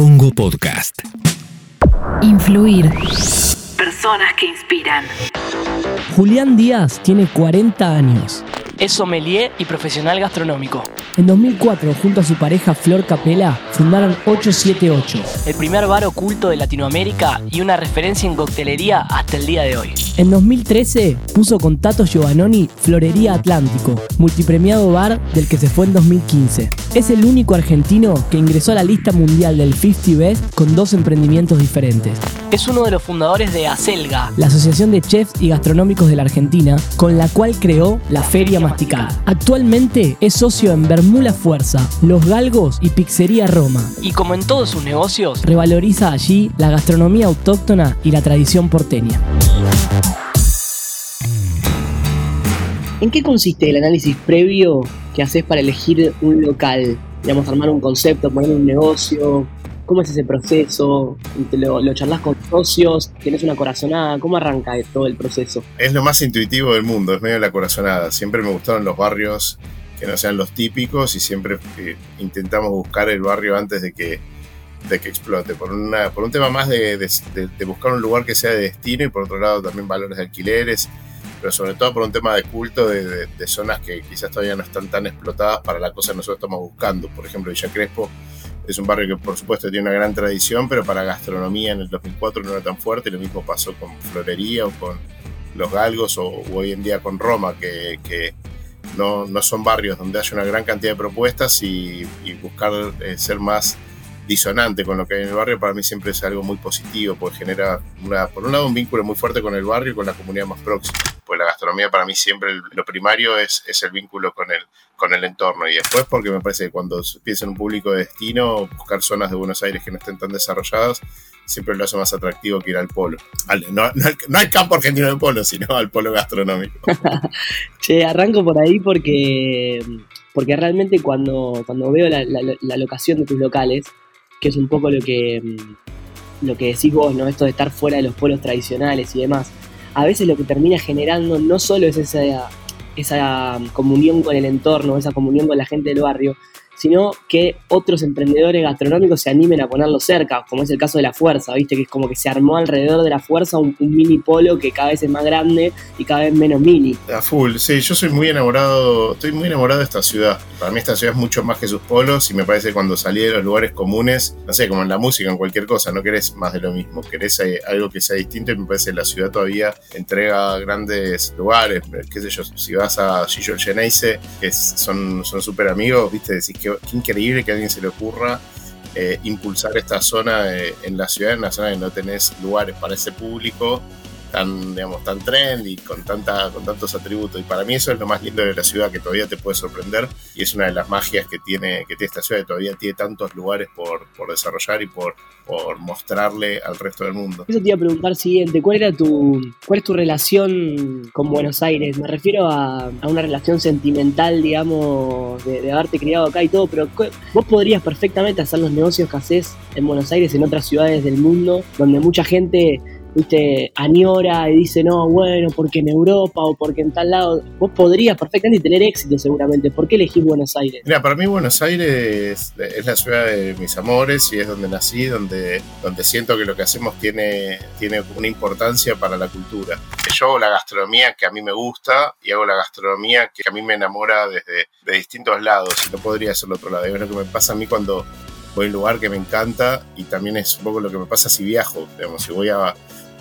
Congo Podcast. Influir. Personas que inspiran. Julián Díaz tiene 40 años. Es sommelier y profesional gastronómico. En 2004, junto a su pareja Flor Capela, fundaron 878, El primer bar oculto de Latinoamérica y una referencia en coctelería hasta el día de hoy. En 2013 puso con Tato Giovannoni Florería Atlántico, multipremiado bar del que se fue en 2015. Es el único argentino que ingresó a la lista mundial del 50 Best con dos emprendimientos diferentes. Es uno de los fundadores de Acelga, La Asociación de Chefs y Gastronómicos de la Argentina, con la cual creó la Feria Masticar. Actualmente es socio en Bermula Fuerza, Los Galgos y Pizzería Roma. y como en todos sus negocios, Revaloriza allí la gastronomía autóctona y la tradición porteña. ¿En qué consiste el análisis previo que haces para elegir un local? Digamos, armar un concepto, poner un negocio. ¿Cómo es ese proceso? ¿Te lo, charlas con socios? ¿Tienes una corazonada? ¿Cómo arranca todo el proceso? Es lo más intuitivo del mundo, es medio la corazonada. Siempre me gustaron los barrios que no sean los típicos y siempre eh, intentamos buscar el barrio antes de que, de que explote. Por, una, por un tema más de buscar un lugar que sea de destino y por otro lado también valores de alquileres, pero sobre todo por un tema de culto de, zonas que quizás todavía no están tan explotadas para la cosa que nosotros estamos buscando. Por ejemplo, Villa Crespo es un barrio que por supuesto tiene una gran tradición, pero para gastronomía en el 2004 no era tan fuerte y lo mismo pasó con Florería o con Los Galgos o, hoy en día con Roma, que, no, no son barrios donde haya una gran cantidad de propuestas y, y buscar eh, ser más disonante con lo que hay en el barrio para mí siempre es algo muy positivo porque genera una, por un lado un vínculo muy fuerte con el barrio y con la comunidad más próxima. Pues la gastronomía para mí siempre lo primario es, es el vínculo con el, con el entorno. Y después porque me parece que cuando piensa en un público de destino buscar zonas de Buenos Aires que no estén tan desarrolladas siempre lo hace más atractivo que ir al polo. No, no no al campo argentino del polo sino al polo gastronómico. Che, arranco por ahí porque, porque realmente cuando, cuando veo la locación de tus locales, que es un poco lo que, mm, lo que decís vos, ¿no? Esto de estar fuera de los pueblos tradicionales y demás, a veces lo que termina generando no solo es esa, esa comunión con el entorno, esa comunión con la gente del barrio, sino que otros emprendedores gastronómicos se animen a ponerlo cerca, como es el caso de la Fuerza, ¿viste? Que es como que se armó alrededor de la Fuerza un, mini polo que cada vez es más grande y cada vez menos mini. A full, sí, yo soy muy enamorado, estoy muy enamorado de esta ciudad. Para mí esta ciudad es mucho más que sus polos y me parece que cuando salí de los lugares comunes, no sé, como en la música, en cualquier cosa, no querés más de lo mismo, querés eh, algo que sea distinto y me parece que la ciudad todavía entrega grandes lugares, qué sé yo, si vas a Gillo Geneise, que son son súper amigos, viste, decís que qué increíble que a alguien se le ocurra eh, impulsar esta zona en la ciudad, en una zona que no tenés lugares para ese público tan, digamos, tan trendy, con, tanta, con tantos atributos. Y para mí eso es lo más lindo de la ciudad, que todavía te puede sorprender. Y es una de las magias que tiene, que tiene esta ciudad, que todavía tiene tantos lugares por, por desarrollar y por, por mostrarle al resto del mundo. Eso te iba a preguntar siguiente, ¿cuál era tu, cuál es tu relación con Buenos Aires? Me refiero a, a una relación sentimental, digamos, de, haberte criado acá y todo, pero vos podrías perfectamente hacer los negocios que haces en Buenos Aires, en otras ciudades del mundo, donde mucha gente, viste, añora y dice, no, bueno, porque en Europa o porque en tal lado, vos podrías perfectamente tener éxito seguramente. ¿Por qué elegís Buenos Aires? Mira, para mí Buenos Aires es la ciudad de mis amores y es donde nací, donde, donde siento que lo que hacemos tiene, tiene una importancia para la cultura. Yo hago la gastronomía que a mí me gusta y hago la gastronomía que a mí me enamora desde de distintos lados y no podría ser otro lado. Es lo que me pasa a mí cuando voy un lugar que me encanta y también es un poco lo que me pasa si viajo. Digamos, si voy a,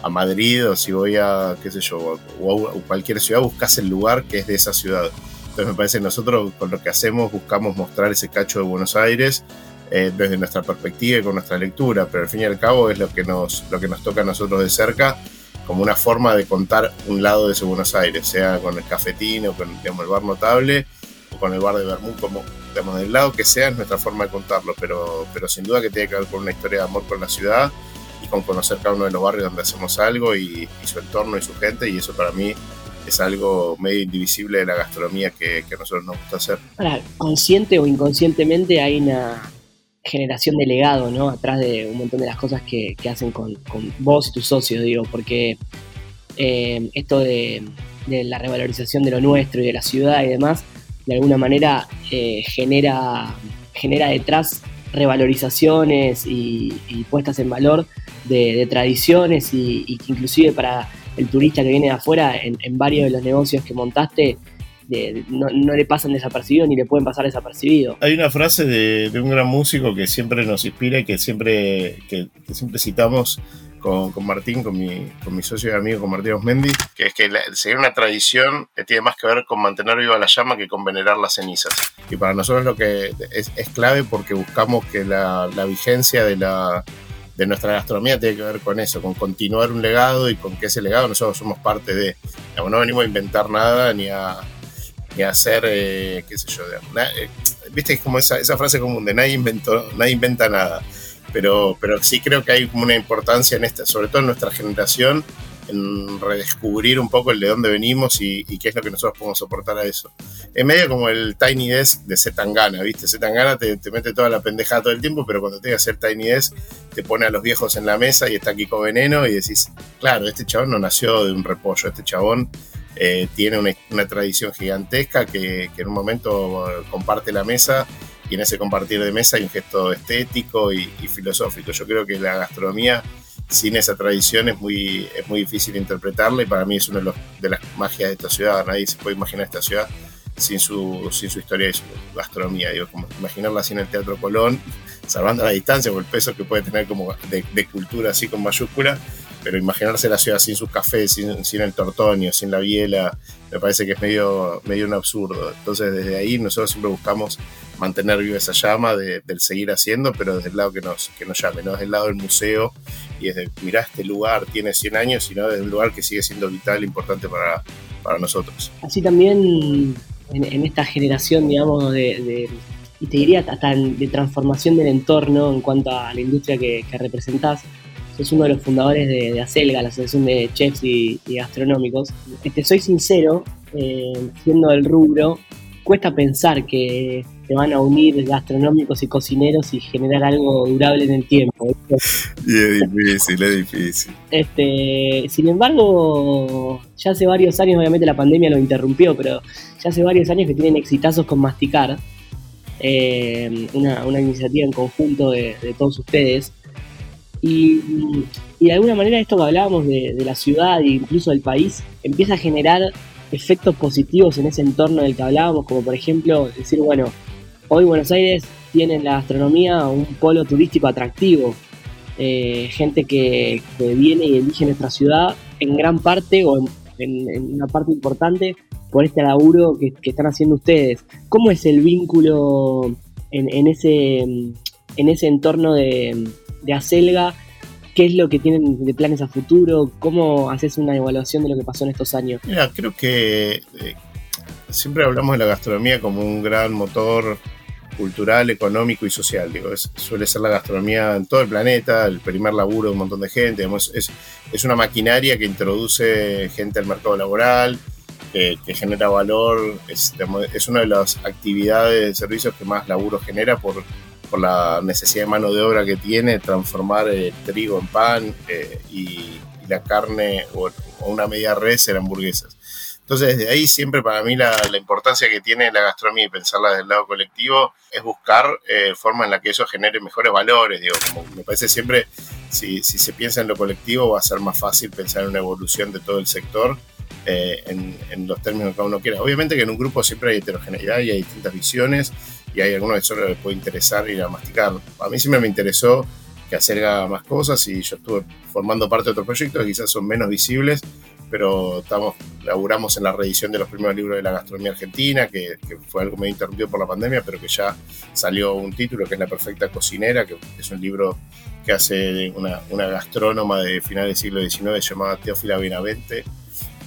Madrid o si voy a, qué sé yo, o cualquier ciudad, buscas el lugar que es de esa ciudad. Entonces me parece que nosotros con lo que hacemos buscamos mostrar ese cacho de Buenos Aires eh, desde nuestra perspectiva y con nuestra lectura, pero al fin y al cabo es lo que nos, lo que nos toca a nosotros de cerca como una forma de contar un lado de ese Buenos Aires, sea con el cafetín o con el bar notable o con el bar de Bermú, como digamos, del lado que sea es nuestra forma de contarlo, pero, pero sin duda que tiene que ver con una historia de amor con la ciudad y con conocer cada uno de los barrios donde hacemos algo y, su entorno y su gente, y eso para mí es algo medio indivisible de la gastronomía que, que a nosotros nos gusta hacer. Ahora, consciente o inconscientemente hay una generación de legado, ¿no? Atrás de un montón de las cosas que, que hacen con, con vos y tus socios, digo, porque eh, esto de, de la revalorización de lo nuestro y de la ciudad y demás, de alguna manera eh, genera, genera detrás revalorizaciones y, puestas en valor de, tradiciones y, que inclusive para el turista que viene de afuera, en, varios de los negocios que montaste, no, le pasan desapercibido ni le pueden pasar desapercibido. Hay una frase de, un gran músico que siempre nos inspira y que siempre, que siempre citamos con, Martín, con mi, con mi socio y amigo, con Martín Osmendi, que es que seguir una tradición que tiene más que ver con mantener viva la llama que con venerar las cenizas. Y para nosotros lo que es, clave porque buscamos que la, vigencia de la, de nuestra gastronomía tiene que ver con eso, con continuar un legado y con que ese legado nosotros somos parte de. no venimos a inventar nada ni a, ni a hacer, eh, qué sé yo, eh, viste, es como esa, esa frase común de nadie, inventó, nadie inventa nada pero, pero sí creo que hay como una importancia en esta, sobre todo en nuestra generación, en redescubrir un poco el de dónde venimos y, qué es lo que nosotros podemos soportar a eso. Es medio como el Tiny Desk de Zetangana, ¿viste? Zetangana te, te mete toda la pendejada todo el tiempo, pero cuando te que hacer Tiny Desk, te pone a los viejos en la mesa y está con veneno y decís, claro, este chabón no nació de un repollo, este chabón eh, tiene una, tradición gigantesca que, que en un momento comparte la mesa y en ese compartir de mesa hay un gesto estético y, filosófico. Yo creo que la gastronomía sin esa tradición es muy, es muy difícil interpretarla y para mí es una de, de las magias de esta ciudad. Nadie se puede imaginar esta ciudad sin su, sin su historia y su gastronomía. Digo, imaginarla sin el Teatro Colón, salvando la distancia por el peso que puede tener como de, de cultura así con mayúscula, pero imaginarse la ciudad sin sus cafés, sin, sin, el tortonio, sin la biela, me parece que es medio, medio un absurdo. Entonces desde ahí nosotros siempre buscamos mantener viva esa llama de, del seguir haciendo, pero desde el lado que nos, que nos llame, no desde el lado del museo y desde, mirá, este lugar tiene 100 años, sino desde un lugar que sigue siendo vital, importante para, para nosotros. Así también en, esta generación, digamos, de, y te diría hasta de transformación del entorno en cuanto a la industria que, que representás, es uno de los fundadores de, ACELGA, la Asociación de Chefs y, Gastronómicos. Te soy sincero, eh, siendo del rubro, cuesta pensar que se van a unir gastronómicos y cocineros y generar algo durable en el tiempo. Y es difícil, es difícil. Este, sin embargo, ya hace varios años, obviamente la pandemia lo interrumpió, pero ya hace varios años que tienen exitazos con Masticar, eh, una, iniciativa en conjunto de todos ustedes, y, de alguna manera esto que hablábamos de, la ciudad e incluso del país empieza a generar efectos positivos en ese entorno del que hablábamos, como por ejemplo decir, bueno, hoy Buenos Aires tiene en la gastronomía un polo turístico atractivo, eh, gente que, viene y elige nuestra ciudad en gran parte o en, una parte importante por este laburo que, están haciendo ustedes. ¿Cómo es el vínculo en, ese, en ese entorno de, de Acelga, qué es lo que tienen de planes a futuro, cómo haces una evaluación de lo que pasó en estos años. Mira, creo que eh, siempre hablamos de la gastronomía como un gran motor cultural, económico y social. Digo, suele ser la gastronomía en todo el planeta, el primer laburo de un montón de gente. es, una maquinaria que introduce gente al mercado laboral, que, genera valor. Es, una de las actividades de servicios que más laburo genera por por la necesidad de mano de obra que tiene, transformar eh, trigo en pan eh, y, la carne o, una media res en hamburguesas. Entonces, desde ahí siempre para mí la, importancia que tiene la gastronomía y pensarla desde el lado colectivo es buscar eh, formas en la que eso genere mejores valores. Digo, como me parece siempre, si, si, se piensa en lo colectivo, va a ser más fácil pensar en una evolución de todo el sector en, en, los términos que uno quiera. Obviamente que en un grupo siempre hay heterogeneidad y hay distintas visiones y hay algunos que solo les puede interesar ir a masticar. A mí siempre me interesó que hacer más cosas y yo estuve formando parte de otros proyectos que quizás son menos visibles, pero estamos, laburamos en la reedición de los primeros libros de la gastronomía argentina, que, fue algo medio interrumpido por la pandemia, pero que ya salió un título que es La Perfecta Cocinera, que es un libro que hace una, una gastrónoma de finales del siglo XIX llamada Teófila Benavente,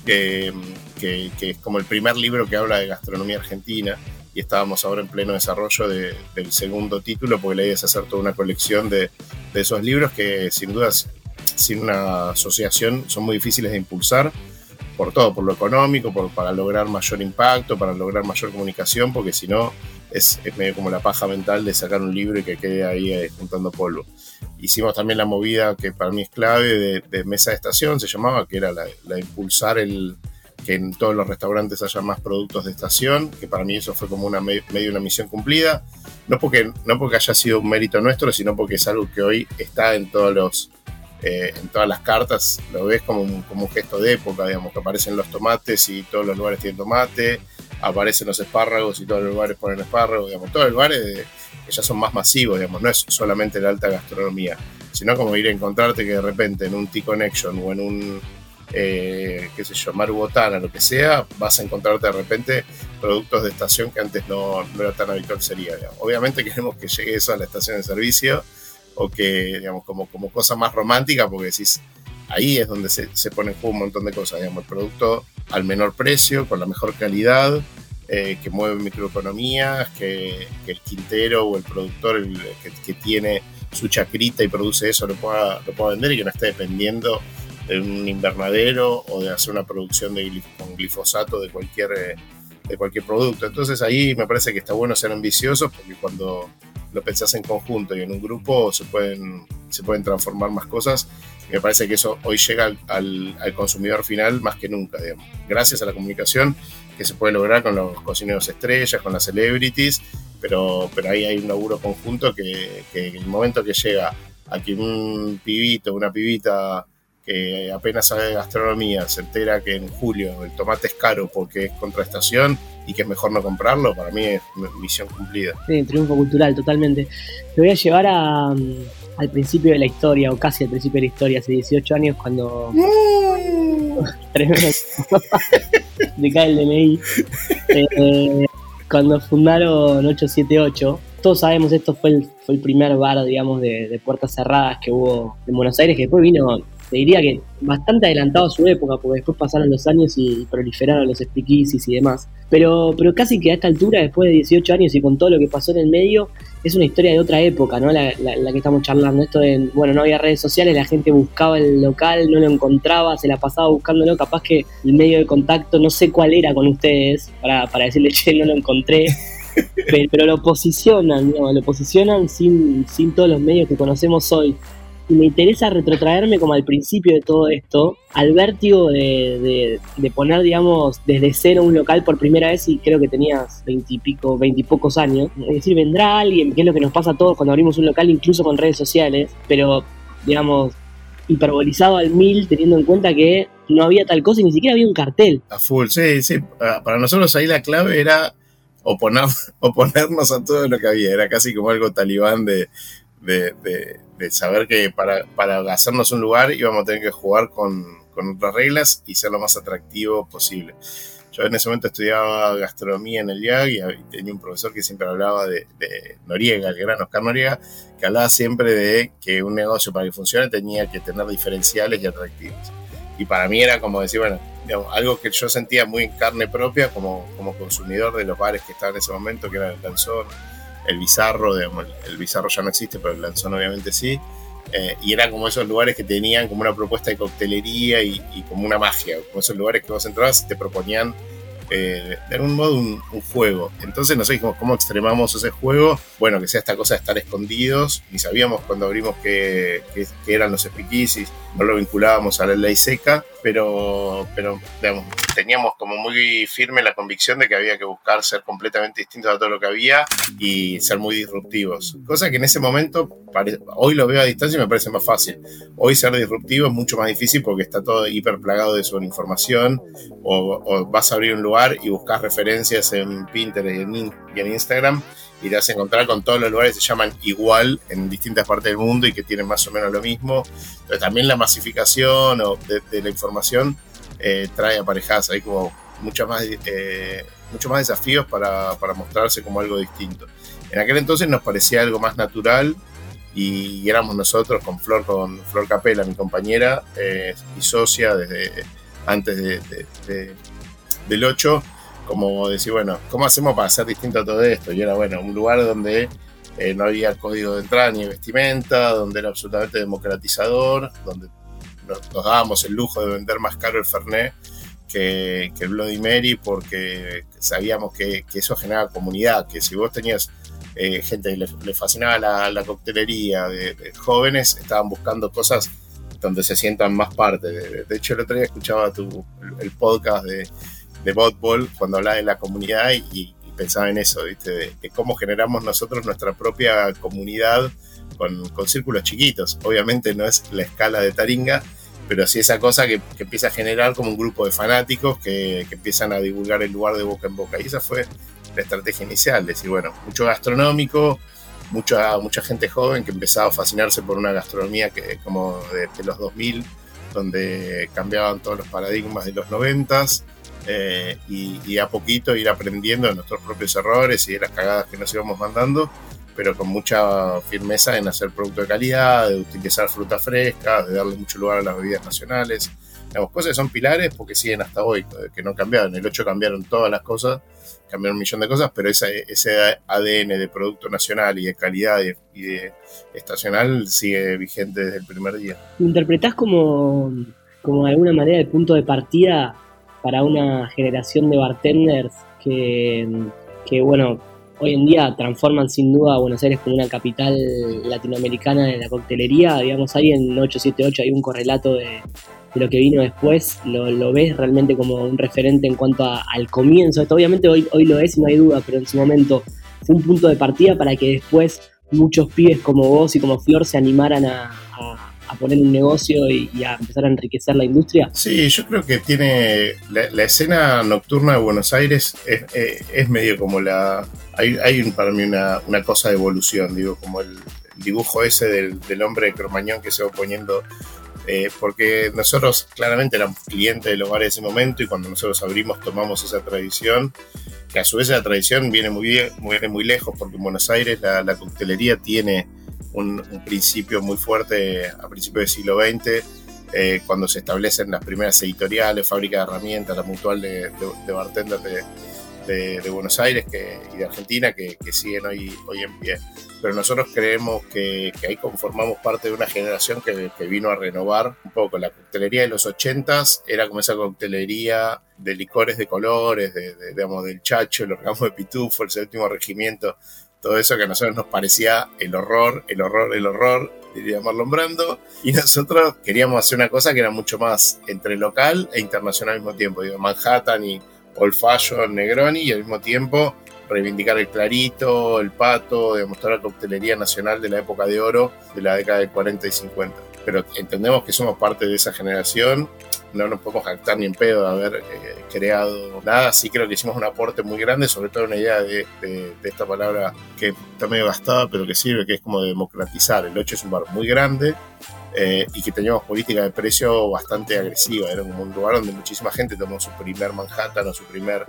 que, que, es como el primer libro que habla de gastronomía argentina y estábamos ahora en pleno desarrollo del segundo título, porque la idea es hacer toda una colección de, de, esos libros que sin dudas, sin una asociación, son muy difíciles de impulsar, por todo, por lo económico, por, para lograr mayor impacto, para lograr mayor comunicación, porque si no, es, es, medio como la paja mental de sacar un libro y que quede ahí eh, juntando polvo. Hicimos también la movida que para mí es clave de, de mesa de estación, se llamaba, que era la, la de impulsar el, que en todos los restaurantes haya más productos de estación, que para mí eso fue como una medio una misión cumplida, no porque, no porque haya sido un mérito nuestro, sino porque es algo que hoy está en todos los eh, en todas las cartas, lo ves como un, como un gesto de época, digamos, que aparecen los tomates y todos los lugares tienen tomate, aparecen los espárragos y todos los lugares ponen espárragos, digamos, todos los lugares que ya son más masivos, digamos, no es solamente la alta gastronomía, sino como ir a encontrarte que de repente en un T-Connection o en un eh, qué sé yo, Maru Botana, lo que sea, vas a encontrarte de repente productos de estación que antes no, no era tan habitual sería. Obviamente queremos que llegue eso a la estación de servicio o que, digamos, como, como cosa más romántica, porque decís, ahí es donde se, se pone en juego un montón de cosas, digamos, el producto al menor precio, con la mejor calidad, eh, que mueve microeconomías, que, el quintero o el productor que, tiene su chacrita y produce eso lo pueda, lo pueda vender y que no esté dependiendo de un invernadero o de hacer una producción de con glifosato de cualquier, eh, de cualquier producto. Entonces ahí me parece que está bueno ser ambiciosos porque cuando lo pensás en conjunto y en un grupo se pueden, se pueden transformar más cosas. Me parece que eso hoy llega al, al, consumidor final más que nunca, digamos. Gracias a la comunicación que se puede lograr con los cocineros estrellas, con las celebrities, pero, pero ahí hay un laburo conjunto que, que el momento que llega a que un pibito, una pibita que apenas sabe de gastronomía se entera que en julio el tomate es caro porque es contraestación y que es mejor no comprarlo, para mí es misión cumplida. Sí, triunfo cultural, totalmente. Te voy a llevar a, al principio de la historia, o casi al principio de la historia, hace 18 años, cuando. Tremendo. Me cae el DNI. Eh, cuando fundaron 878, todos sabemos, esto fue el, fue el primer bar, digamos, de, de, puertas cerradas que hubo en Buenos Aires, que después vino te diría que bastante adelantado a su época, porque después pasaron los años y proliferaron los speakeasies y demás. Pero, pero casi que a esta altura, después de 18 años y con todo lo que pasó en el medio, es una historia de otra época, ¿no? La, que estamos charlando. Esto de, bueno, no había redes sociales, la gente buscaba el local, no lo encontraba, se la pasaba buscándolo, capaz que el medio de contacto, no sé cuál era con ustedes, para, para decirle, che, no lo encontré. pero, lo posicionan, ¿no? lo posicionan sin, sin todos los medios que conocemos hoy me interesa retrotraerme como al principio de todo esto, al vértigo de, poner, digamos, desde cero un local por primera vez y creo que tenías veintipico, veintipocos años. Es decir, vendrá alguien, que es lo que nos pasa a todos cuando abrimos un local, incluso con redes sociales, pero, digamos, hiperbolizado al mil, teniendo en cuenta que no había tal cosa y ni siquiera había un cartel. A full, sí, sí. Para nosotros ahí la clave era oponer, oponernos a todo lo que había. Era casi como algo talibán de, de, de saber que para, para, hacernos un lugar íbamos a tener que jugar con, con, otras reglas y ser lo más atractivo posible. Yo en ese momento estudiaba gastronomía en el IAG y tenía un profesor que siempre hablaba de, de, Noriega, el gran Oscar Noriega, que hablaba siempre de que un negocio para que funcione tenía que tener diferenciales y atractivos. Y para mí era como decir, bueno, algo que yo sentía muy en carne propia como, como consumidor de los bares que estaban en ese momento, que era el Danzón, el Bizarro, el Bizarro ya no existe, pero el Lanzón obviamente sí. Eh, y eran como esos lugares que tenían como una propuesta de coctelería y, y, como una magia, como esos lugares que vos entrabas y te proponían eh, de algún modo un, juego. Entonces no sé cómo extremamos ese juego. Bueno, que sea esta cosa de estar escondidos. Y sabíamos cuando abrimos que, eran los speakeasies, no lo vinculábamos a la ley seca, pero, pero teníamos como muy firme la convicción de que había que buscar ser completamente distintos a todo lo que había y ser muy disruptivos. Cosa que en ese momento, hoy lo veo a distancia y me parece más fácil. Hoy ser disruptivo es mucho más difícil porque está todo hiper plagado de información o, o vas a abrir un lugar y buscas referencias en Pinterest y en, Instagram y te vas encontrar con todos los lugares que se llaman igual en distintas partes del mundo y que tienen más o menos lo mismo. Pero también la masificación o de, la información eh, trae aparejadas ahí como mucho más, eh, mucho más desafíos para, para, mostrarse como algo distinto. En aquel entonces nos parecía algo más natural y, éramos nosotros con Flor, con Flor Capela, mi compañera eh, y socia desde antes de del 8, como decir, bueno, ¿cómo hacemos para hacer distinto a todo esto? Y era, bueno, un lugar donde eh, no había código de entrada ni vestimenta, donde era absolutamente democratizador, donde nos, dábamos el lujo de vender más caro el Fernet que, el Bloody Mary, porque sabíamos que, eso generaba comunidad, que si vos tenías eh, gente que le, fascinaba la, coctelería, de, jóvenes, estaban buscando cosas donde se sientan más parte. De, de hecho, el otro día escuchaba tu, el, podcast de, de Botball cuando hablaba de la comunidad y, y pensaba en eso, ¿viste? De, cómo generamos nosotros nuestra propia comunidad con, con, círculos chiquitos. Obviamente no es la escala de Taringa, pero sí esa cosa que, que empieza a generar como un grupo de fanáticos que, que, empiezan a divulgar el lugar de boca en boca. Y esa fue la estrategia inicial, decir, bueno, mucho gastronómico, mucha, mucha gente joven que empezaba a fascinarse por una gastronomía que como de, de los 2000, donde cambiaban todos los paradigmas de los 90 eh, y, y, a poquito ir aprendiendo de nuestros propios errores y de las cagadas que nos íbamos mandando, pero con mucha firmeza en hacer producto de calidad, de utilizar frutas frescas, de darle mucho lugar a las bebidas nacionales. Digamos, cosas que son pilares porque siguen hasta hoy, que no cambiaron. El 8 cambiaron todas las cosas, cambiaron un millón de cosas, pero ese, ese ADN de producto nacional y de calidad y de, y de estacional sigue vigente desde el primer día. ¿Lo interpretás como, como de alguna manera el punto de partida para una generación de bartenders que, que, bueno, hoy en día transforman sin duda a Buenos Aires como una capital latinoamericana de la coctelería. Digamos, ahí en 878 hay un correlato de, lo que vino después. Lo, lo, ves realmente como un referente en cuanto a, al comienzo. Esto obviamente hoy, hoy lo es y no hay duda, pero en su momento fue un punto de partida para que después muchos pibes como vos y como Flor se animaran a a poner un negocio y, a empezar a enriquecer la industria? Sí, yo creo que tiene la, escena nocturna de Buenos Aires es, es medio como la... Hay, hay, para mí una, una, cosa de evolución, digo, como el, dibujo ese del, del, hombre de Cromañón que se va poniendo... Eh, porque nosotros claramente éramos clientes de los bares de ese momento y cuando nosotros abrimos tomamos esa tradición que a su vez la tradición viene muy, bien, viene muy lejos porque en Buenos Aires la, la coctelería tiene un, un, principio muy fuerte a principios del siglo XX, eh, cuando se establecen las primeras editoriales, fábrica de herramientas, la mutual de, de, de bartenders de, de, de, Buenos Aires que, y de Argentina que, que, siguen hoy, hoy en pie. Pero nosotros creemos que, que ahí conformamos parte de una generación que, vino a renovar un poco. La coctelería de los 80s era como esa coctelería de licores de colores, de, de digamos, del chacho, el orgamo de pitufo, el séptimo regimiento, todo eso que a nosotros nos parecía el horror, el horror, el horror, diría Marlon Brando, y nosotros queríamos hacer una cosa que era mucho más entre local e internacional al mismo tiempo, digo, Manhattan y Old Fashion, Negroni, y al mismo tiempo reivindicar el clarito, el pato, demostrar la coctelería nacional de la época de oro de la década de 40 y 50. Pero entendemos que somos parte de esa generación no nos podemos jactar ni en pedo de haber eh, creado nada. Sí creo que hicimos un aporte muy grande, sobre todo una idea de, de, de, esta palabra que está medio gastada, pero que sirve, que es como democratizar. El 8 es un bar muy grande eh, y que teníamos política de precio bastante agresiva. Era como un lugar donde muchísima gente tomó su primer Manhattan o su primer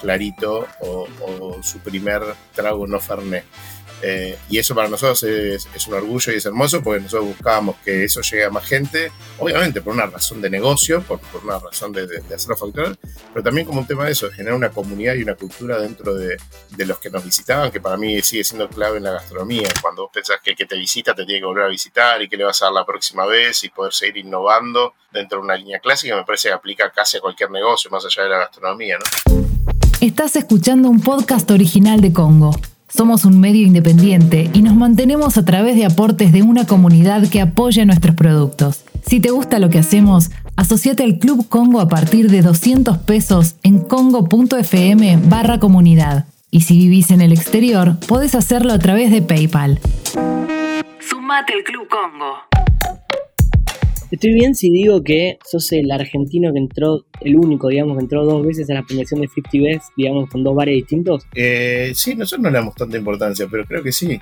clarito o, o su primer trago no Fernet. Eh, y eso para nosotros es, un orgullo y es hermoso porque nosotros buscábamos que eso llegue a más gente, obviamente por una razón de negocio, por, por una razón de, hacerlo facturar, pero también como un tema de eso, de generar una comunidad y una cultura dentro de, de, los que nos visitaban, que para mí sigue siendo clave en la gastronomía. Cuando vos pensás que el que te visita te tiene que volver a visitar y que le vas a dar la próxima vez y poder seguir innovando dentro de una línea clásica, me parece que aplica casi a cualquier negocio, más allá de la gastronomía. ¿no? Estás escuchando un podcast original de Congo. Somos un medio independiente y nos mantenemos a través de aportes de una comunidad que apoya nuestros productos. Si te gusta lo que hacemos, asociate al Club Congo a partir de 200 pesos en congo.fm barra comunidad. Y si vivís en el exterior, podés hacerlo a través de PayPal. Sumate al Club Congo. Estoy bien si digo que sos el argentino que entró, el único, digamos, que entró dos veces a la premiación de 50 Best, digamos, con dos bares distintos. Eh, sí, nosotros no le damos tanta importancia, pero creo que sí.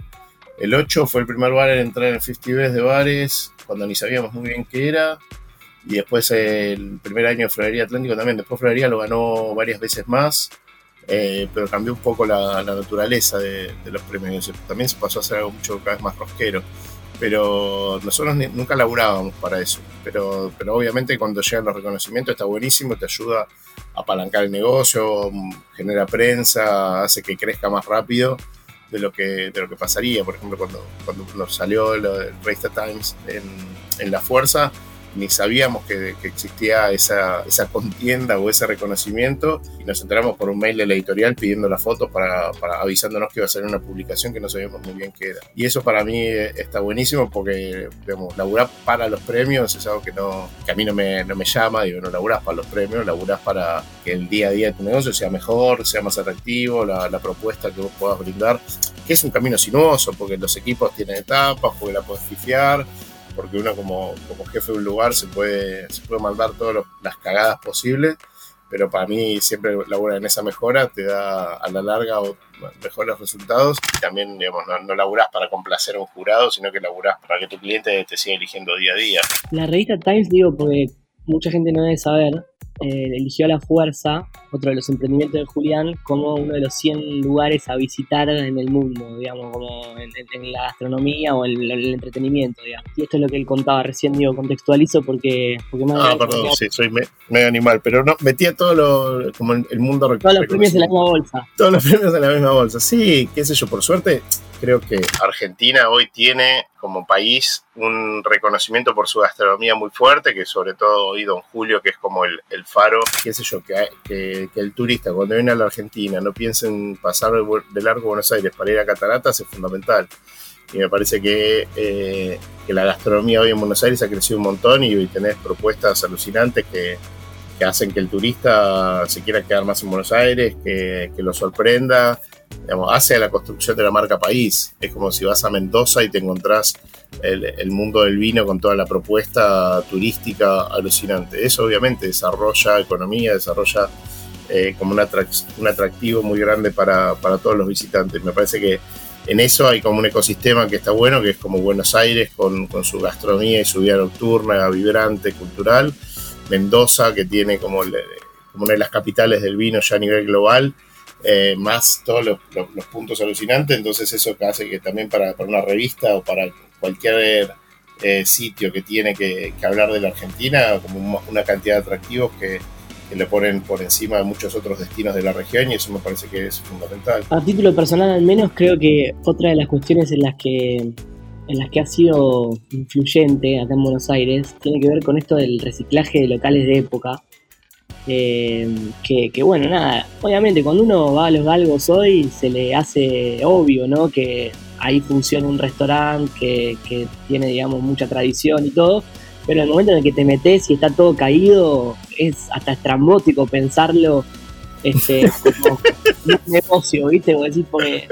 El 8 fue el primer bar en entrar en el 50 Best de bares, cuando ni sabíamos muy bien qué era. Y después el primer año de Florería Atlántico también. Después Florería lo ganó varias veces más, eh, pero cambió un poco la, naturaleza de, de, los premios. También se pasó a hacer algo mucho cada vez más rosquero pero nosotros ni, nunca laburábamos para eso. Pero, pero obviamente cuando llegan los reconocimientos está buenísimo, te ayuda a apalancar el negocio, genera prensa, hace que crezca más rápido de lo que, de lo que pasaría. Por ejemplo, cuando, cuando nos salió lo del Race Times en, La Fuerza, ni sabíamos que, existía esa, esa, contienda o ese reconocimiento y nos enteramos por un mail de la editorial pidiendo las fotos para, para, avisándonos que iba a ser una publicación que no sabíamos muy bien qué era. Y eso para mí está buenísimo porque, digamos, laburar para los premios es algo que, no, que a mí no me, no me llama, digo, no laburás para los premios, laburás para que el día a día de tu negocio sea mejor, sea más atractivo, la, la propuesta que vos puedas brindar, que es un camino sinuoso porque los equipos tienen etapas, porque la puedes fifiar porque uno como, como jefe de un lugar se puede, se puede mandar todas las cagadas posibles, pero para mí siempre laburar en esa mejora te da a la larga mejores resultados y también digamos, no, no laburás para complacer a un jurado, sino que laburás para que tu cliente te siga eligiendo día a día. La revista Times, digo, porque mucha gente no debe saber, eh, eligió a la fuerza, otro de los emprendimientos de Julián, como uno de los 100 lugares a visitar en el mundo, digamos, como en, la gastronomía o en el, entretenimiento, digamos. Y esto es lo que él contaba recién, digo, contextualizo porque... porque ah, perdón, sí, soy medio animal, pero no, metía todo lo, como el, mundo... Todos los premios en la misma bolsa. Todos los premios en la misma bolsa, sí, qué sé yo, por suerte creo que Argentina hoy tiene como país un reconocimiento por su gastronomía muy fuerte, que sobre todo hoy Don Julio, que es como el, faro, qué sé yo, que, el turista cuando viene a la Argentina no piense en pasar de largo Buenos Aires para ir a Cataratas es fundamental. Y me parece que, eh, que la gastronomía hoy en Buenos Aires ha crecido un montón y hoy tenés propuestas alucinantes que, que hacen que el turista se quiera quedar más en Buenos Aires, que, que lo sorprenda hace a la construcción de la marca país. Es como si vas a Mendoza y te encontrás el, mundo del vino con toda la propuesta turística alucinante. Eso obviamente desarrolla economía, desarrolla eh, como un, atractivo muy grande para, todos los visitantes. Me parece que en eso hay como un ecosistema que está bueno, que es como Buenos Aires con, su gastronomía y su vida nocturna, vibrante, cultural. Mendoza, que tiene como, como una de las capitales del vino ya a nivel global eh, más todos los, puntos alucinantes, entonces eso hace que también para, una revista o para cualquier eh, sitio que tiene que, hablar de la Argentina, como una cantidad de atractivos que, que le ponen por encima de muchos otros destinos de la región y eso me parece que es fundamental. A título personal al menos creo que otra de las cuestiones en las que en las que ha sido influyente acá en Buenos Aires tiene que ver con esto del reciclaje de locales de época eh, que, bueno, nada, obviamente cuando uno va a los galgos hoy se le hace obvio, ¿no? Que ahí funciona un restaurante que, que tiene, digamos, mucha tradición y todo, pero en el momento en el que te metes y está todo caído, es hasta estrambótico pensarlo este, como un negocio, ¿viste? Porque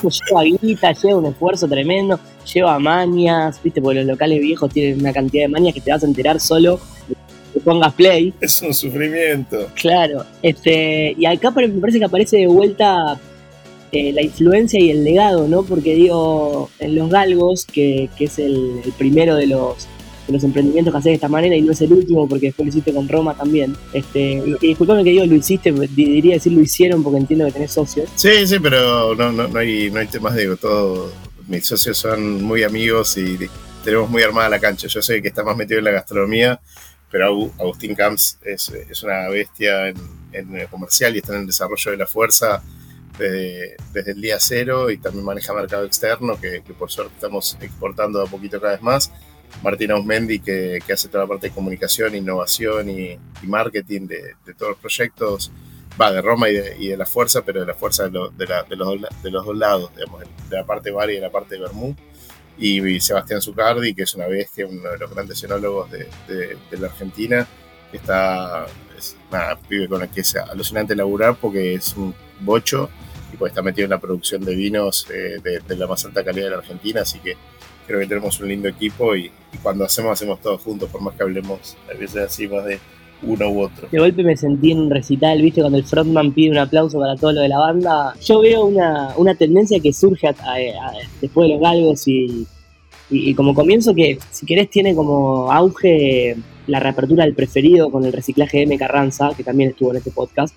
porque lleva guita, lleva un esfuerzo tremendo, lleva mañas, ¿viste? Porque los locales viejos tienen una cantidad de mañas que te vas a enterar solo pongas play. Es un sufrimiento. Claro. Este, y acá me parece que aparece de vuelta eh, la influencia y el legado, ¿no? Porque digo, en Los Galgos, que, es el, primero de los, los emprendimientos que haces de esta manera y no es el último porque después lo hiciste con Roma también. Este, y disculpame que digo lo hiciste, diría decir lo hicieron porque entiendo que tenés socios. Sí, sí, pero no, no, no, hay, no hay temas, digo, todos mis socios son muy amigos y tenemos muy armada la cancha. Yo sé que está más metido en la gastronomía, pero Agustín Camps es, una bestia en, el comercial y está en el desarrollo de la fuerza desde, el día cero y también maneja mercado externo, que, por suerte estamos exportando a poquito cada vez más. Martín Ausmendi, que, hace toda la parte de comunicación, innovación y, marketing de, todos los proyectos, va de Roma y de, la fuerza, pero de la fuerza de, los, dos lados, de la parte bar y de la parte de Bermú. Y Sebastián Zucardi, que es una bestia, uno de los grandes enólogos de, la Argentina, que está, es, vive con el que es alucinante laburar porque es un bocho y pues está metido en la producción de vinos eh, de, la más alta calidad de la Argentina, así que creo que tenemos un lindo equipo y, cuando hacemos, hacemos todos juntos, por más que hablemos a veces así más de uno u otro. De golpe me sentí en un recital, viste, cuando el frontman pide un aplauso para todo lo de la banda. Yo veo una, una tendencia que surge después de los galgos y, y, como comienzo que, si querés, tiene como auge la reapertura del preferido con el reciclaje de M. Carranza, que también estuvo en este podcast.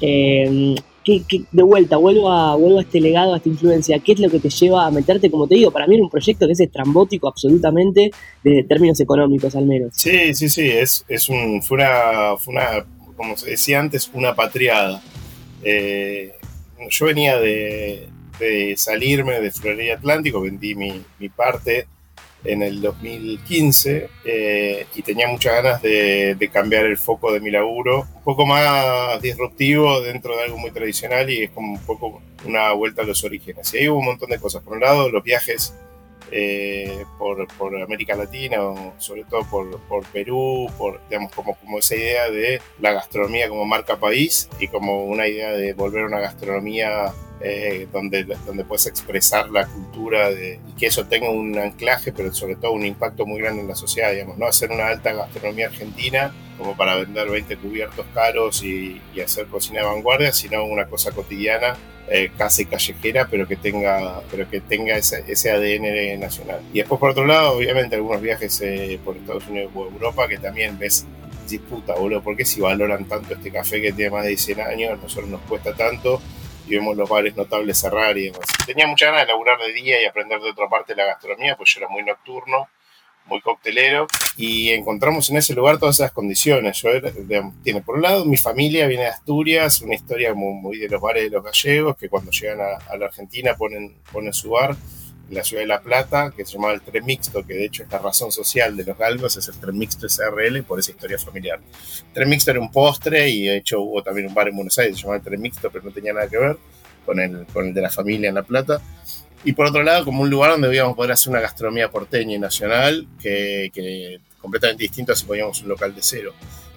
Eh, que, de vuelta, vuelvo a, este legado, a esta influencia. ¿Qué es lo que te lleva a meterte? Como te digo, para mí era un proyecto que es estrambótico absolutamente, de términos económicos al menos. Sí, sí, sí. Es, es un, fue, una, fue una, como decía antes, una patriada. Eh, yo venía de, de salirme de Florida Atlántico, vendí mi, mi parte en el 2015 eh, y tenía muchas ganas de, cambiar el foco de mi laburo, un poco más disruptivo dentro de algo muy tradicional y es como un poco una vuelta a los orígenes. Y ahí hubo un montón de cosas. Por un lado, los viajes eh, por, por, América Latina, o sobre todo por, por, Perú, por, digamos, como, como esa idea de la gastronomía como marca país y como una idea de volver a una gastronomía eh, donde, donde puedes expresar la cultura de, y que eso tenga un anclaje, pero sobre todo un impacto muy grande en la sociedad, digamos, no hacer una alta gastronomía argentina como para vender 20 cubiertos caros y, y hacer cocina de vanguardia, sino una cosa cotidiana eh, casi callejera, pero que tenga, pero que tenga ese, ese, ADN nacional. Y después, por otro lado, obviamente, algunos viajes eh, por Estados Unidos o Europa que también ves disputa, boludo, ¿por qué si valoran tanto este café que tiene más de 100 años, nosotros nos cuesta tanto? y vemos los bares notables cerrar y demás. Tenía mucha ganas de laburar de día y aprender de otra parte de la gastronomía, pues yo era muy nocturno, muy coctelero, y encontramos en ese lugar todas esas condiciones. Yo tiene por un lado, mi familia viene de Asturias, una historia muy, de los bares de los gallegos, que cuando llegan a, la Argentina ponen, ponen su bar en la ciudad de La Plata, que se llamaba el Tren Mixto, que de hecho es la razón social de los galgos, es el Tren Mixto SRL por esa historia familiar. El Tren Mixto era un postre y de hecho hubo también un bar en Buenos Aires, se llamaba el Tren Mixto, pero no tenía nada que ver con el, con el de la familia en La Plata. Y por otro lado, como un lugar donde íbamos a poder hacer una gastronomía porteña y nacional, que, que completamente distinto si poníamos un local de cero.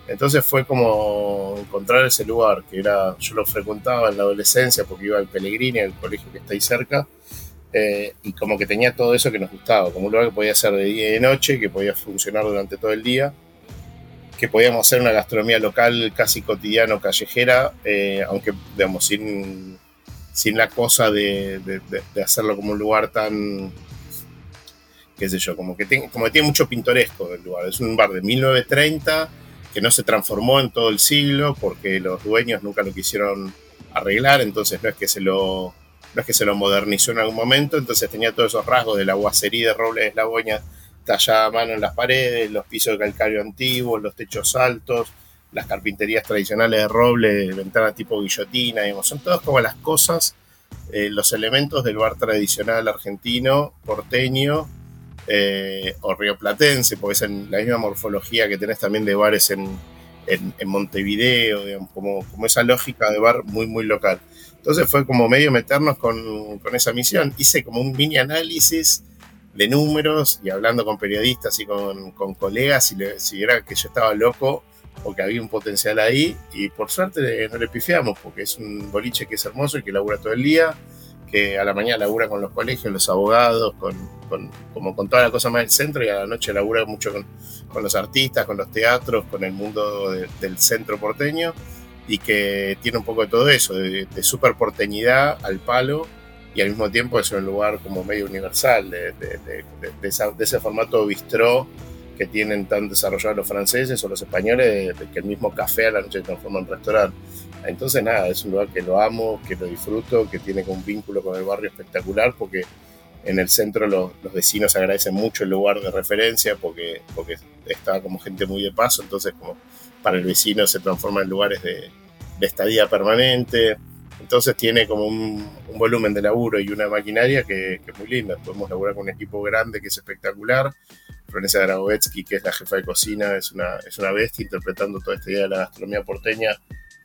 Entonces fue como encontrar ese lugar, que era, yo lo frecuentaba en la adolescencia porque iba al Pellegrini, al colegio que está ahí cerca, eh, y como que tenía todo eso que nos gustaba, como un lugar que podía ser de día y de noche, que podía funcionar durante todo el día, que podíamos hacer una gastronomía local casi cotidiano, callejera, eh, aunque digamos sin, sin la cosa de, hacerlo como un lugar tan, qué sé yo, como que, como que tiene mucho pintoresco el lugar. Es un bar de 1930 que no se transformó en todo el siglo porque los dueños nunca lo quisieron arreglar, entonces no es que se lo no es que se lo modernizó en algún momento, entonces tenía todos esos rasgos de la guacería de roble de eslaboña tallada a mano en las paredes, los pisos de calcario antiguos, los techos altos, las carpinterías tradicionales de roble, ventanas tipo guillotina, digamos, son todas como las cosas, eh, los elementos del bar tradicional argentino, porteño eh, o rioplatense, porque es la misma morfología que tenés también de bares en, en, Montevideo, como, como esa lógica de bar muy, muy local. Entonces fue como medio meternos con, con, esa misión. Hice como un mini análisis de números y hablando con periodistas y con, colegas, y si era que yo estaba loco porque había un potencial ahí y por suerte no le pifiamos porque es un boliche que es hermoso y que labura todo el día, que a la mañana labura con los colegios, los abogados, con, como con toda la cosa más del centro y a la noche labura mucho con, los artistas, con los teatros, con el mundo del centro porteño y que tiene un poco de todo eso, de, de super porteñidad al palo y al mismo tiempo es un lugar como medio universal, de ese formato bistró que tienen tan desarrollados los franceses o los españoles, de, que el mismo café a la noche se transforma en restaurante. Entonces, nada, es un lugar que lo amo, que lo disfruto, que tiene un vínculo con el barrio espectacular, porque en el centro los, los, vecinos agradecen mucho el lugar de referencia, porque, porque está como gente muy de paso, entonces como para el vecino se transforma en lugares de, de estadía permanente. Entonces tiene como un, volumen de laburo y una maquinaria que, es muy linda. Podemos laburar con un equipo grande que es espectacular Florencia Grabowetsky, que es la jefa de cocina, es una, es una bestia interpretando toda esta idea de la gastronomía porteña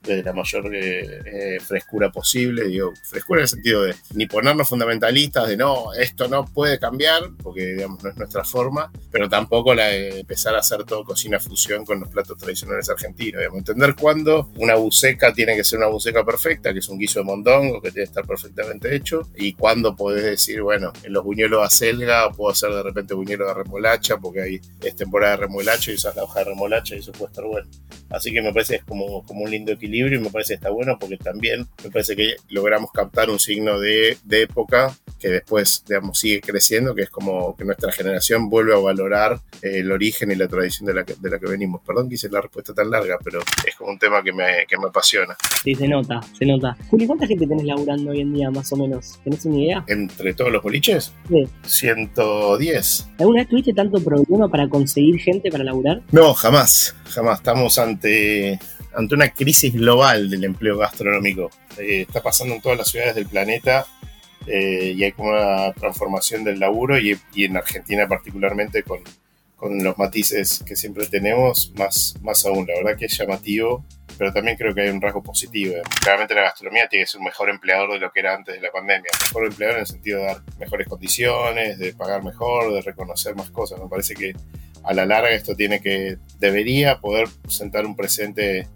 desde la mayor eh, eh, frescura posible, digo, frescura en el sentido de ni ponernos fundamentalistas de no, esto no puede cambiar, porque digamos no es nuestra forma, pero tampoco la de empezar a hacer todo cocina fusión con los platos tradicionales argentinos, digamos, entender cuándo una buceca tiene que ser una buceca perfecta, que es un guiso de mondongo que tiene que estar perfectamente hecho, y cuándo podés decir, bueno, en los buñuelos a selga puedo hacer de repente buñuelos de remolacha, porque hay, es temporada de remolacha y usas la hoja de remolacha y eso puede estar bueno. Así que me parece que es como, como un lindo equilibrio y me parece que está bueno porque también me parece que logramos captar un signo de, de época que después, digamos, sigue creciendo, que es como que nuestra generación vuelve a valorar el origen y la tradición de la que, de la que venimos. Perdón que hice la respuesta tan larga, pero es como un tema que me, que me apasiona. Sí, se nota, se nota. Juli, ¿cuánta gente tenés laburando hoy en día, más o menos? ¿Tenés una idea? ¿Entre todos los boliches? Sí. 110. ¿Alguna vez tuviste tanto problema para conseguir gente para laburar? No, jamás. Jamás. Estamos ante ante una crisis global del empleo gastronómico. Eh, está pasando en todas las ciudades del planeta eh, y hay como una transformación del laburo y, y en Argentina particularmente con, con, los matices que siempre tenemos, más, más aún. La verdad que es llamativo, pero también creo que hay un rasgo positivo. Claramente la gastronomía tiene que ser un mejor empleador de lo que era antes de la pandemia. Mejor empleador en el sentido de dar mejores condiciones, de pagar mejor, de reconocer más cosas. Me parece que a la larga esto tiene que, debería poder sentar un presente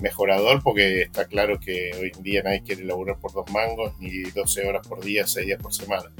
mejorador porque está claro que hoy en día nadie quiere laburar por dos mangos ni 12 horas por día, 6 días por semana.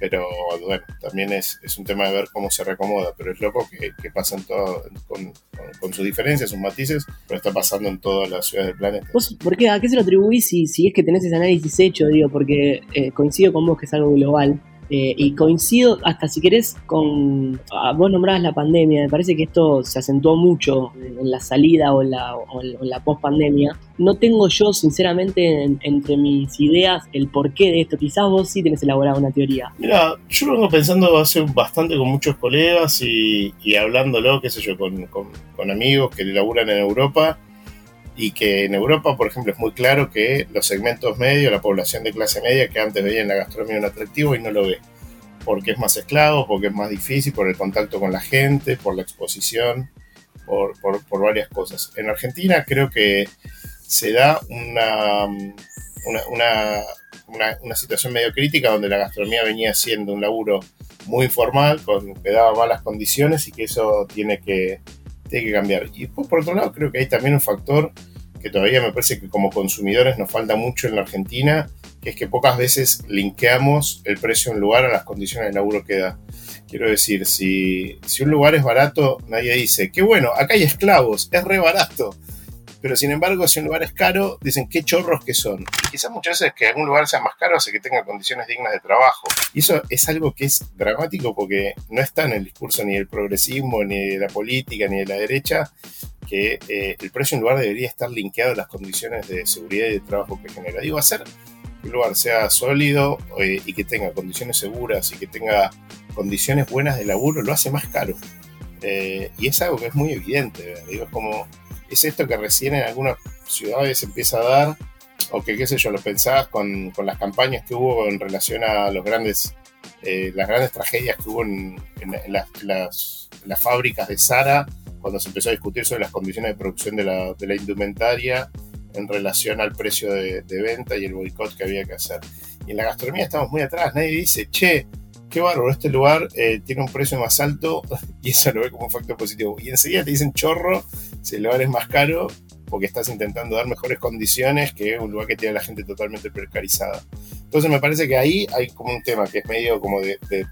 Pero bueno, también es, es un tema de ver cómo se reacomoda, pero es loco que, que pasa todo, con, con, sus diferencias, sus matices, pero está pasando en todas las ciudades del planeta. ¿Por qué? ¿A qué se lo atribuís si, si es que tenés ese análisis hecho? Digo, porque eh, coincido con vos que es algo global, eh, y coincido hasta si querés con, ah, vos nombrabas la pandemia, me parece que esto se acentuó mucho en la salida o en la, o la post-pandemia. No tengo yo sinceramente entre mis ideas el porqué de esto, quizás vos sí tenés elaborado una teoría. Mira, yo lo vengo pensando hace bastante con muchos colegas y, y hablándolo, qué sé yo, con, con, con amigos que laburan en Europa y que en Europa, por ejemplo, es muy claro que los segmentos medios, la población de clase media que antes veía en la gastronomía un atractivo y no lo ve, porque es más esclavo, porque es más difícil, por el contacto con la gente, por la exposición, por, por, varias cosas. En Argentina creo que se da una, una, una, situación medio crítica donde la gastronomía venía siendo un laburo muy informal, que daba malas condiciones y que eso tiene que, tiene que cambiar. Y después, por otro lado, creo que hay también un factor que todavía me parece que como consumidores nos falta mucho en la Argentina, que es que pocas veces linkeamos el precio de un lugar a las condiciones de laburo que da. Quiero decir, si, si un lugar es barato, nadie dice, qué bueno, acá hay esclavos, es re barato. Pero sin embargo, si un lugar es caro, dicen qué chorros que son. Y quizás muchas veces que algún lugar sea más caro hace que tenga condiciones dignas de trabajo. Y eso es algo que es dramático porque no está en el discurso ni del progresismo, ni de la política, ni de la derecha, que eh, el precio de un lugar debería estar linkeado a las condiciones de seguridad y de trabajo que genera. Digo, hacer que un lugar sea sólido eh, y que tenga condiciones seguras y que tenga condiciones buenas de laburo lo hace más caro. Eh, y es algo que es muy evidente. Digo, es como es esto que recién en algunas ciudades empieza a dar, o que qué sé yo, lo pensabas con, con las campañas que hubo en relación a los grandes, eh, las grandes tragedias que hubo en, las, las, las, fábricas de Sara, cuando se empezó a discutir sobre las condiciones de producción de la, de la indumentaria en relación al precio de, de venta y el boicot que había que hacer. Y en la gastronomía estamos muy atrás, nadie dice, che, qué bárbaro, este lugar eh, tiene un precio más alto y eso lo ve como un factor positivo. Y enseguida te dicen chorro si el lugar es más caro porque estás intentando dar mejores condiciones que un lugar que tiene a la gente totalmente precarizada. Entonces me parece que ahí hay como un tema que es medio como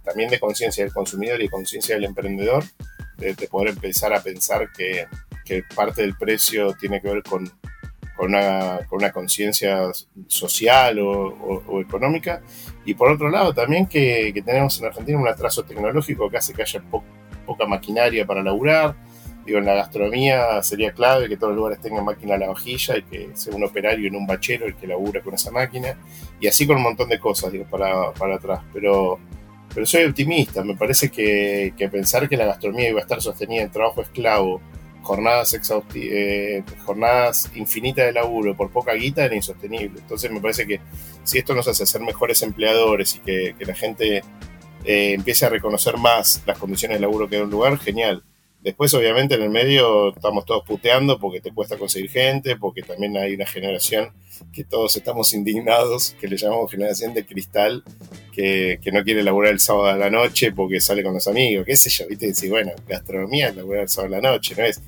también de conciencia del consumidor y conciencia del emprendedor, de, poder empezar a pensar que, que parte del precio tiene que ver con con una, con una conciencia social o, económica. Y por otro lado, también que, que, tenemos en Argentina un atraso tecnológico que hace que haya poca maquinaria para laburar. Digo, en la gastronomía sería clave que todos los lugares tengan máquina a la vajilla y que sea un operario en un bachero el que labura con esa máquina. Y así con un montón de cosas, digo, para, para atrás. Pero, pero soy optimista. Me parece que, que pensar que la gastronomía iba a estar sostenida en trabajo esclavo jornadas eh, jornadas infinitas de laburo por poca guita era insostenible. Entonces me parece que si esto nos hace ser mejores empleadores y que, la gente eh, empiece a reconocer más las condiciones de laburo que da un lugar, genial. Después, obviamente, en el medio estamos todos puteando porque te cuesta conseguir gente, porque también hay una generación que todos estamos indignados, que le llamamos generación de cristal, que, no quiere laburar el sábado a la noche porque sale con los amigos, qué sé yo, ¿viste? Decir, bueno, gastronomía es laburar el sábado a la noche, no es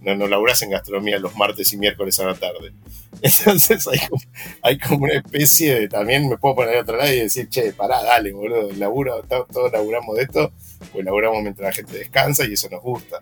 no, no laburás en gastronomía los martes y miércoles a la tarde. Entonces hay como, hay como una especie de, también me puedo poner a otro lado y decir, che, pará, dale, boludo, laburo, todos laburamos de esto, pues laburamos mientras la gente descansa y eso nos gusta.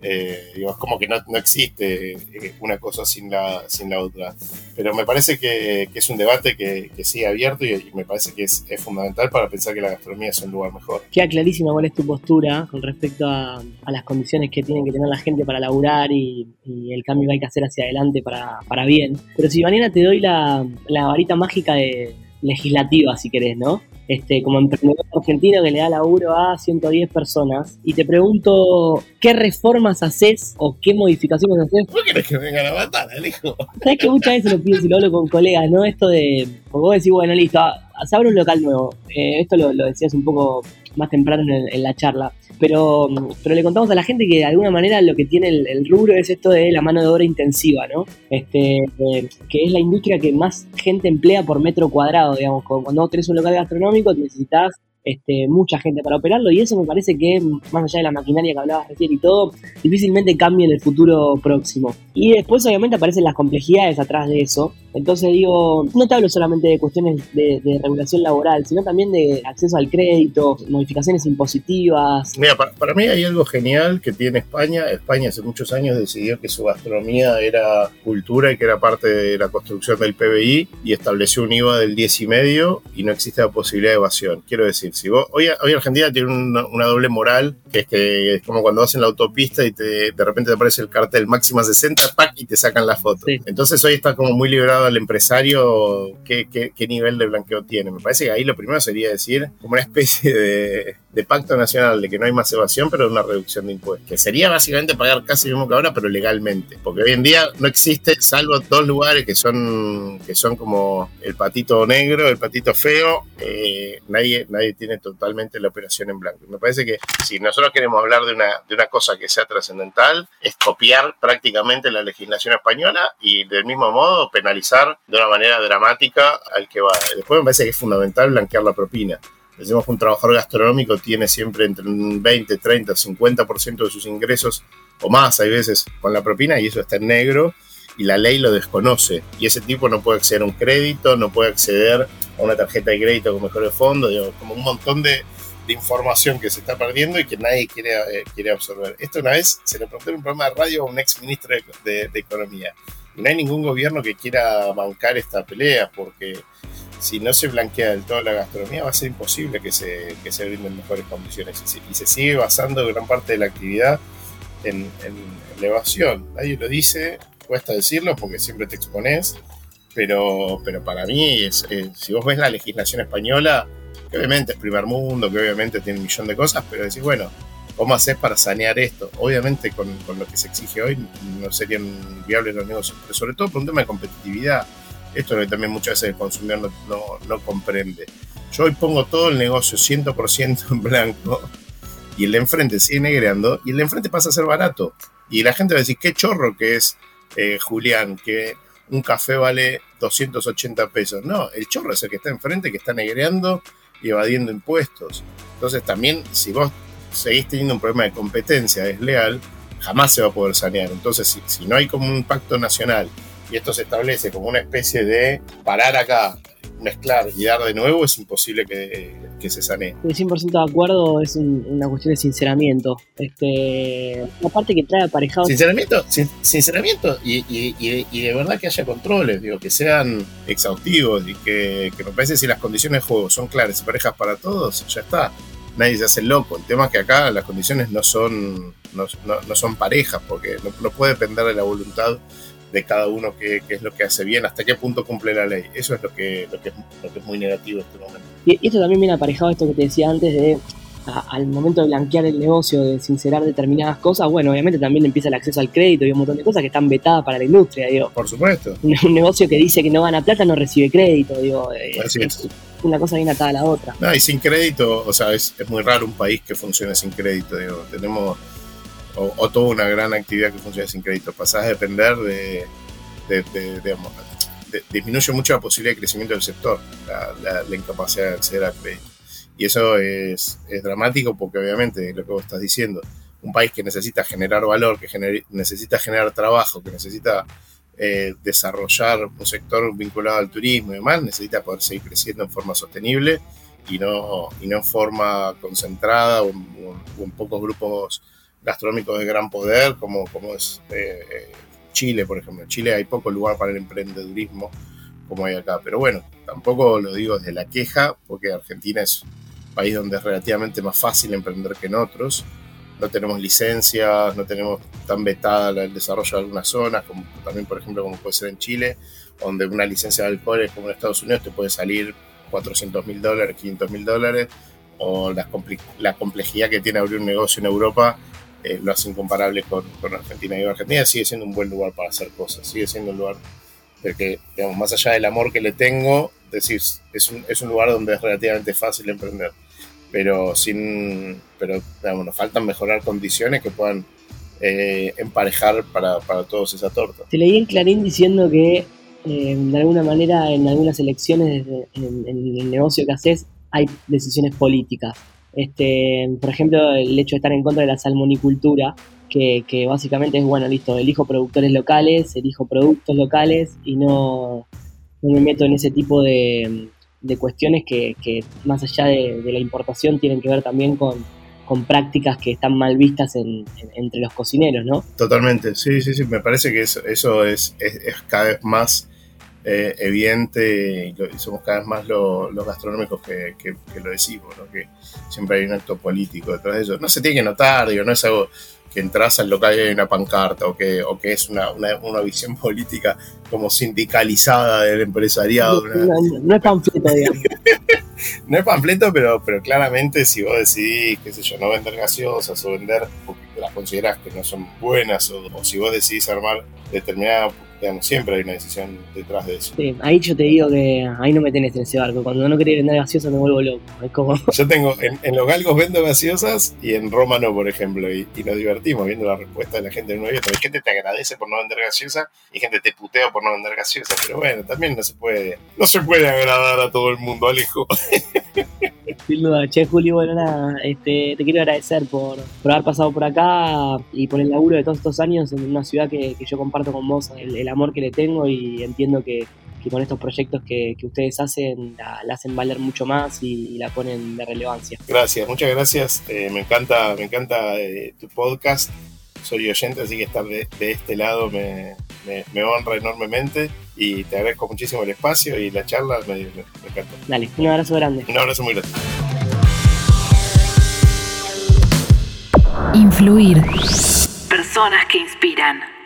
Eh, es como que no, no, existe eh, una cosa sin la, sin la otra. Pero me parece que, es un debate que, que sigue abierto y, me parece que es, es, fundamental para pensar que la gastronomía es un lugar mejor. Queda clarísima cuál es tu postura con respecto a, a las condiciones que tienen que tener la gente para laburar y, y, el cambio que hay que hacer hacia adelante para, para bien. Pero si mañana te doy la, la varita mágica de legislativa, si querés, ¿no? Este, como emprendedor argentino que le da laburo a 110 personas y te pregunto qué reformas haces o qué modificaciones haces. ¿Por qué querés que venga la batalla, hijo? Sabes que muchas veces lo pienso y lo hablo con colegas, ¿no? Esto de, como vos decís, bueno, listo, se abre un local nuevo. Eh, esto lo, decías un poco más temprano en, la charla. Pero, pero le contamos a la gente que de alguna manera lo que tiene el, rubro es esto de la mano de obra intensiva, ¿no? Este, eh, que es la industria que más gente emplea por metro cuadrado, digamos. Cuando vos tenés un local gastronómico necesitas este, mucha gente para operarlo y eso me parece que, más allá de la maquinaria que hablabas recién y todo, difícilmente cambia en el futuro próximo. Y después obviamente aparecen las complejidades atrás de eso. Entonces digo, no te hablo solamente de cuestiones de, regulación laboral, sino también de acceso al crédito, modificaciones impositivas. Mira, para, mí hay algo genial que tiene España. España hace muchos años decidió que su gastronomía era cultura y que era parte de la construcción del PBI y estableció un IVA del 10,5 y no existe la posibilidad de evasión. Quiero decir, si vos, hoy, hoy Argentina tiene una, doble moral, que es que es como cuando vas en la autopista y te, de repente te aparece el cartel máxima 60, y te sacan la foto. Entonces hoy está como muy liberado el empresario qué, qué, nivel de blanqueo tiene. Me parece que ahí lo primero sería decir como una especie de, de pacto nacional de que no hay más evasión, pero una reducción de impuestos. Que sería básicamente pagar casi lo mismo que ahora, pero legalmente. Porque hoy en día no existe, salvo dos lugares que son, que son como el patito negro, el patito feo, eh, nadie, nadie tiene totalmente la operación en blanco. Me parece que si nosotros queremos hablar de una, de una cosa que sea trascendental, es copiar prácticamente la legislación española y del mismo modo penalizar de una manera dramática al que va. Después me parece que es fundamental blanquear la propina. Decimos que un trabajador gastronómico tiene siempre entre un 20, 30, 50% de sus ingresos o más, hay veces, con la propina y eso está en negro y la ley lo desconoce. Y ese tipo no puede acceder a un crédito, no puede acceder a una tarjeta de crédito con mejor fondo, como un montón de, información que se está perdiendo y que nadie quiere, eh, quiere absorber. Esto una vez se le preguntó en un programa de radio a un ex ministro de, de Economía. Y no hay ningún gobierno que quiera bancar esta pelea porque si no se blanquea del todo la gastronomía, va a ser imposible que se, que se brinden mejores condiciones. Y se, sigue basando gran parte de la actividad en, elevación. Nadie lo dice, cuesta decirlo porque siempre te expones, pero, pero para mí, es, si vos ves la legislación española, que obviamente es primer mundo, que obviamente tiene un millón de cosas, pero decís, bueno, ¿cómo haces para sanear esto? Obviamente con, con lo que se exige hoy no serían viables los negocios, pero sobre todo por un tema de competitividad esto es lo que también muchas veces el consumidor no, comprende. Yo hoy pongo todo el negocio 100% en blanco y el de enfrente sigue negreando y el de enfrente pasa a ser barato. Y la gente va a decir, qué chorro que es eh, Julián, que un café vale 280 pesos. No, el chorro es el que está enfrente, que está negreando y evadiendo impuestos. Entonces también, si vos seguís teniendo un problema de competencia desleal, jamás se va a poder sanear. Entonces, si, si no hay como un pacto nacional y esto se establece como una especie de parar acá, mezclar y dar de nuevo, es imposible que, que se sanee. Estoy 100% de acuerdo, es una cuestión de sinceramiento. Este, parte que trae aparejado. Sinceramiento, sinceramiento y, y, y, de verdad que haya controles, digo, que sean exhaustivos y que, que me parece si las condiciones de juego son claras y parejas para todos, ya está. Nadie se hace loco. El tema es que acá las condiciones no son, no, no, son parejas, porque no, no puede depender de la voluntad de cada uno qué, es lo que hace bien, hasta qué punto cumple la ley. Eso es lo que, lo que, es, muy negativo en este momento. Y esto también viene aparejado a esto que te decía antes de al momento de blanquear el negocio, de sincerar determinadas cosas, bueno, obviamente también empieza el acceso al crédito y un montón de cosas que están vetadas para la industria, digo. Por supuesto. Un, negocio que dice que no gana plata no recibe crédito, digo. es, Una cosa bien atada a la otra. No, y sin crédito, o sea, es, es muy raro un país que funcione sin crédito, digo. Tenemos o, toda una gran actividad que funciona sin crédito. Pasás a depender de, disminuye mucho la posibilidad de crecimiento del sector, la, incapacidad de acceder al crédito. Y eso es, dramático porque obviamente lo que vos estás diciendo, un país que necesita generar valor, que necesita generar trabajo, que necesita eh, desarrollar un sector vinculado al turismo y demás, necesita poder seguir creciendo en forma sostenible y no, y no en forma concentrada o en pocos grupos gastronómicos de gran poder, como, como es eh, eh, Chile, por ejemplo. En Chile hay poco lugar para el emprendedurismo como hay acá. Pero bueno, tampoco lo digo desde la queja, porque Argentina es un país donde es relativamente más fácil emprender que en otros. No tenemos licencias, no tenemos tan vetada el desarrollo de algunas zonas, como también, por ejemplo, como puede ser en Chile, donde una licencia de alcohol, como en Estados Unidos, te puede salir 400 mil dólares, 500 mil dólares, o la, la complejidad que tiene abrir un negocio en Europa eh, lo hace incomparable con, con, Argentina. Y Argentina sigue siendo un buen lugar para hacer cosas, sigue siendo un lugar que, digamos, más allá del amor que le tengo, decís, es un, es un lugar donde es relativamente fácil emprender, pero sin, pero digamos, nos faltan mejorar condiciones que puedan eh, emparejar para, para, todos esa torta. Te leí en Clarín diciendo que eh, de alguna manera en algunas elecciones en, en, el negocio que haces hay decisiones políticas. Este, por ejemplo, el hecho de estar en contra de la salmonicultura, que, básicamente es, bueno, listo, elijo productores locales, elijo productos locales y no, me meto en ese tipo de, cuestiones que, más allá de, de, la importación tienen que ver también con, con prácticas que están mal vistas en, en, entre los cocineros, ¿no? Totalmente, sí, sí, sí, me parece que eso, eso es, es, es cada vez más eh, evidente y, somos cada vez más lo, los gastronómicos que, que, que lo decimos, ¿no? que siempre hay un acto político detrás de eso. No se tiene que notar, digo, no es algo que entras al local y hay una pancarta o que, o que es una, una, una visión política como sindicalizada del empresariado. No, no, no es panfleto, digamos. no es panfleto, pero, pero claramente si vos decidís, qué sé yo, no vender gaseosas o vender porque las considerás que no son buenas o, o si vos decidís armar determinada digamos, siempre hay una decisión detrás de eso. Sí, ahí yo te digo que ahí no me tenés en ese barco. Cuando no querés vender gaseosas me vuelvo loco. Es como... Yo tengo, en, en, los galgos vendo gaseosas y en Roma no, por ejemplo, y, y, nos divertimos viendo la respuesta de la gente en un evento. Hay gente que te agradece por no vender gaseosa y gente te putea por no vender gaseosa, pero bueno, también no se puede, no se puede agradar a todo el mundo, Alejo. Sin duda, che Juli, bueno nada, este, te quiero agradecer por, por, haber pasado por acá y por el laburo de todos estos años en una ciudad que, que yo comparto con vos, el, amor que le tengo y entiendo que, con estos proyectos que, que ustedes hacen la, hacen valer mucho más y, y, la ponen de relevancia. Gracias, muchas gracias, eh, me encanta, me encanta eh, tu podcast, soy oyente, así que estar de, de este lado me, me, me honra enormemente y te agradezco muchísimo el espacio y la charla me, me, me encantó. Dale, un abrazo grande. Un abrazo muy grande. Influir. Personas que inspiran.